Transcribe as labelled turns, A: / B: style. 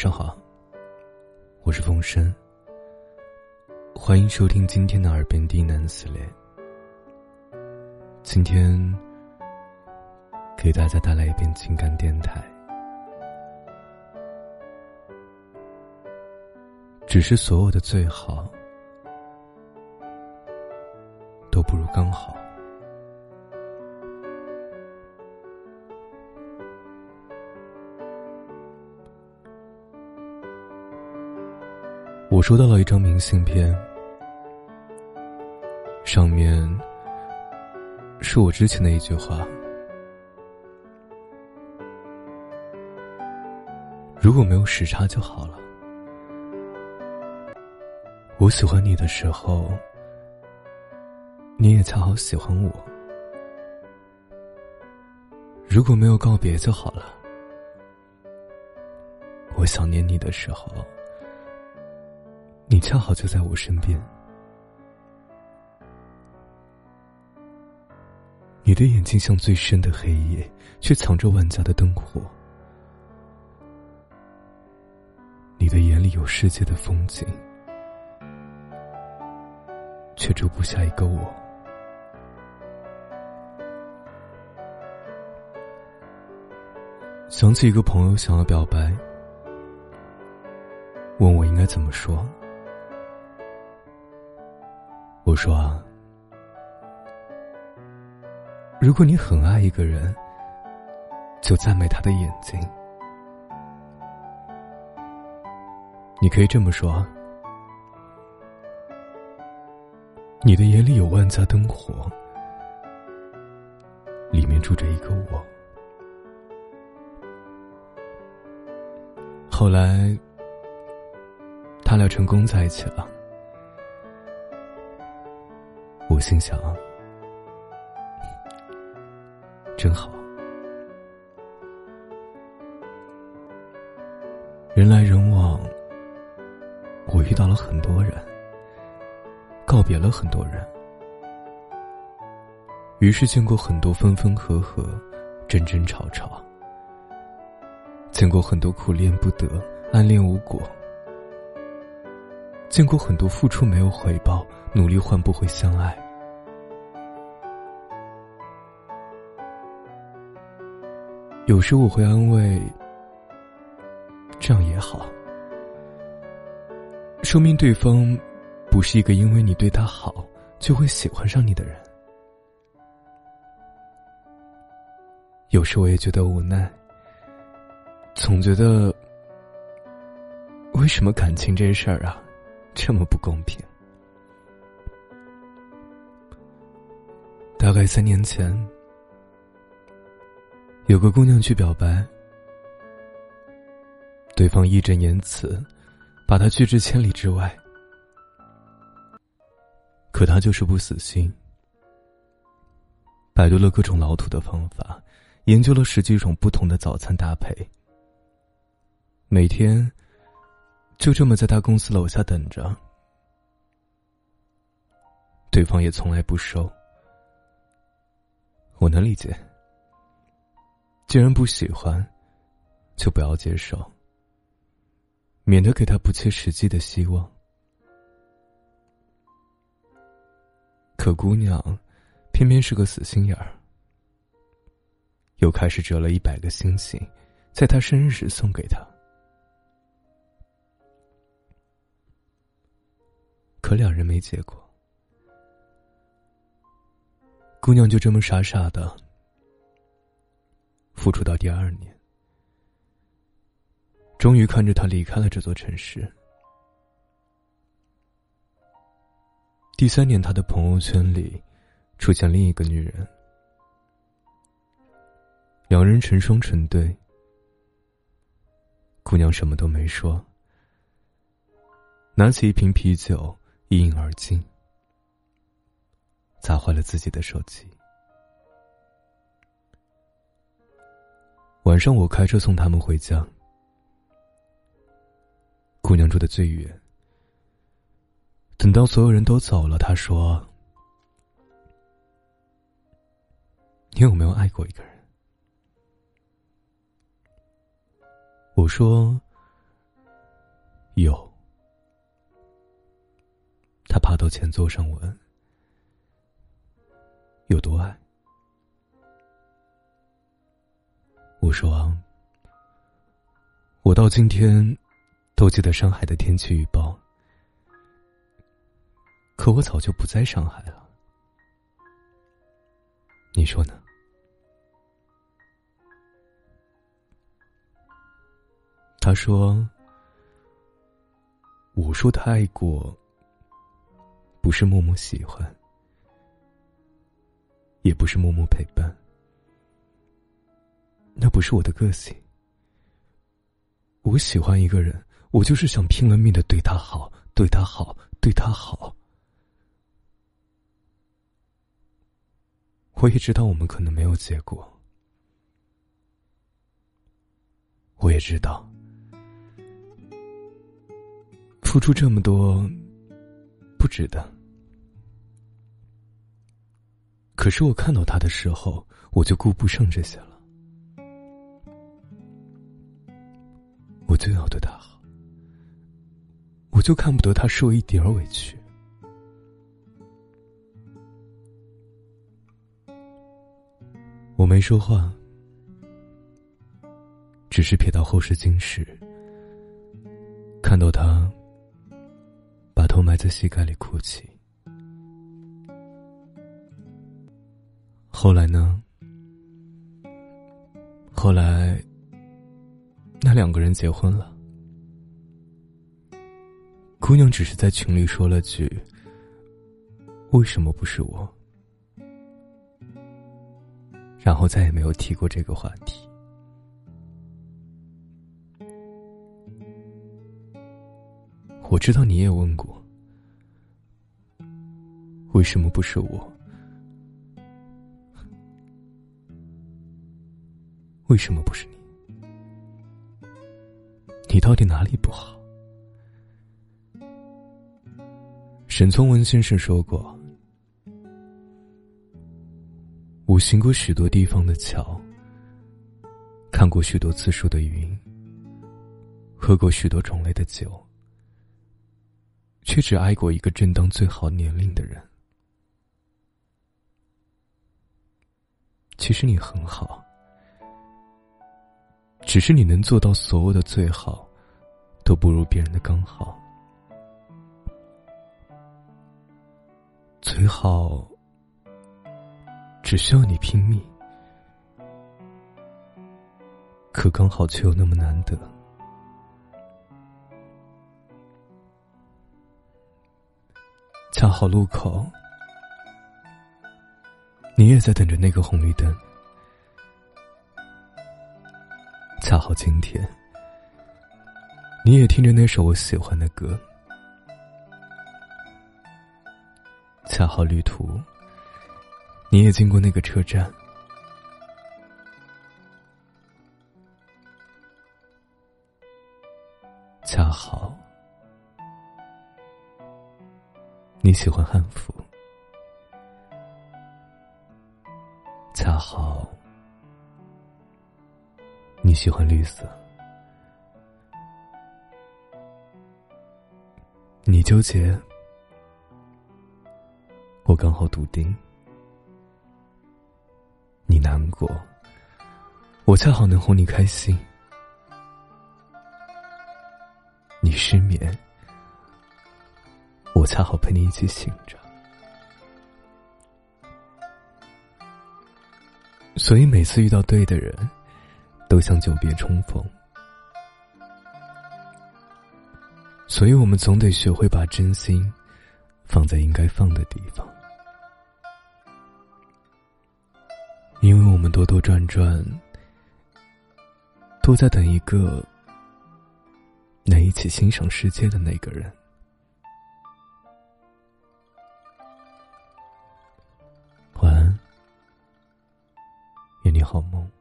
A: 上好，我是风声。欢迎收听今天的耳边低喃系列。今天给大家带来一遍情感电台。只是所有的最好，都不如刚好。我收到了一张明信片，上面是我之前的一句话：如果没有时差就好了。我喜欢你的时候，你也恰好喜欢我。如果没有告别就好了。我想念你的时候。你恰好就在我身边，你的眼睛像最深的黑夜，却藏着万家的灯火。你的眼里有世界的风景，却住不下一个我。想起一个朋友想要表白，问我应该怎么说。说，如果你很爱一个人，就赞美他的眼睛。你可以这么说：你的眼里有万家灯火，里面住着一个我。后来，他俩成功在一起了。我心想，真好。人来人往，我遇到了很多人，告别了很多人，于是见过很多分分合合，争争吵吵，见过很多苦恋不得，暗恋无果，见过很多付出没有回报，努力换不回相爱。有时我会安慰，这样也好，说明对方不是一个因为你对他好就会喜欢上你的人。有时我也觉得无奈，总觉得为什么感情这事儿啊这么不公平？大概三年前。有个姑娘去表白，对方义正言辞，把她拒之千里之外。可她就是不死心，百度了各种老土的方法，研究了十几种不同的早餐搭配，每天就这么在他公司楼下等着，对方也从来不收。我能理解。既然不喜欢，就不要接受，免得给他不切实际的希望。可姑娘偏偏是个死心眼儿，又开始折了一百个星星，在他生日时送给他。可两人没结果，姑娘就这么傻傻的。付出到第二年，终于看着他离开了这座城市。第三年，他的朋友圈里出现另一个女人，两人成双成对。姑娘什么都没说，拿起一瓶啤酒一饮而尽，砸坏了自己的手机。晚上我开车送他们回家，姑娘住的最远。等到所有人都走了，她说：“你有没有爱过一个人？”我说：“有。他爬到前座上问：“有多爱？”我说：“，我到今天都记得上海的天气预报，可我早就不在上海了。你说呢？”他说：“我说太过，不是默默喜欢，也不是默默陪伴，那不是我的个性。我喜欢一个人，我就是想拼了命的对他好，对他好，对他好。我也知道我们可能没有结果，我也知道。”付出这么多，不值得。可是我看到他的时候，我就顾不上这些了。我就要对他好，我就看不得他受一点委屈。我没说话，只是瞥到后视镜时，看到他。头埋在膝盖里哭泣。后来呢？后来，那两个人结婚了。姑娘只是在群里说了句：“为什么不是我？”然后再也没有提过这个话题。我知道你也问过。为什么不是我？为什么不是你？你到底哪里不好？沈从文先生说过：“我行过许多地方的桥，看过许多次数的云，喝过许多种类的酒，却只爱过一个正当最好年龄的人。”其实你很好，只是你能做到所有的最好，都不如别人的刚好。最好只需要你拼命，可刚好却又那么难得。恰好路口。你也在等着那个红绿灯，恰好今天，你也听着那首我喜欢的歌，恰好旅途，你也经过那个车站，恰好你喜欢汉服。好你喜欢绿色，你纠结，我刚好笃定；你难过，我恰好能哄你开心；你失眠，我恰好陪你一起醒着。所以每次遇到对的人，都像久别重逢。所以我们总得学会把真心放在应该放的地方，因为我们兜兜转转，都在等一个能一起欣赏世界的那个人。好梦。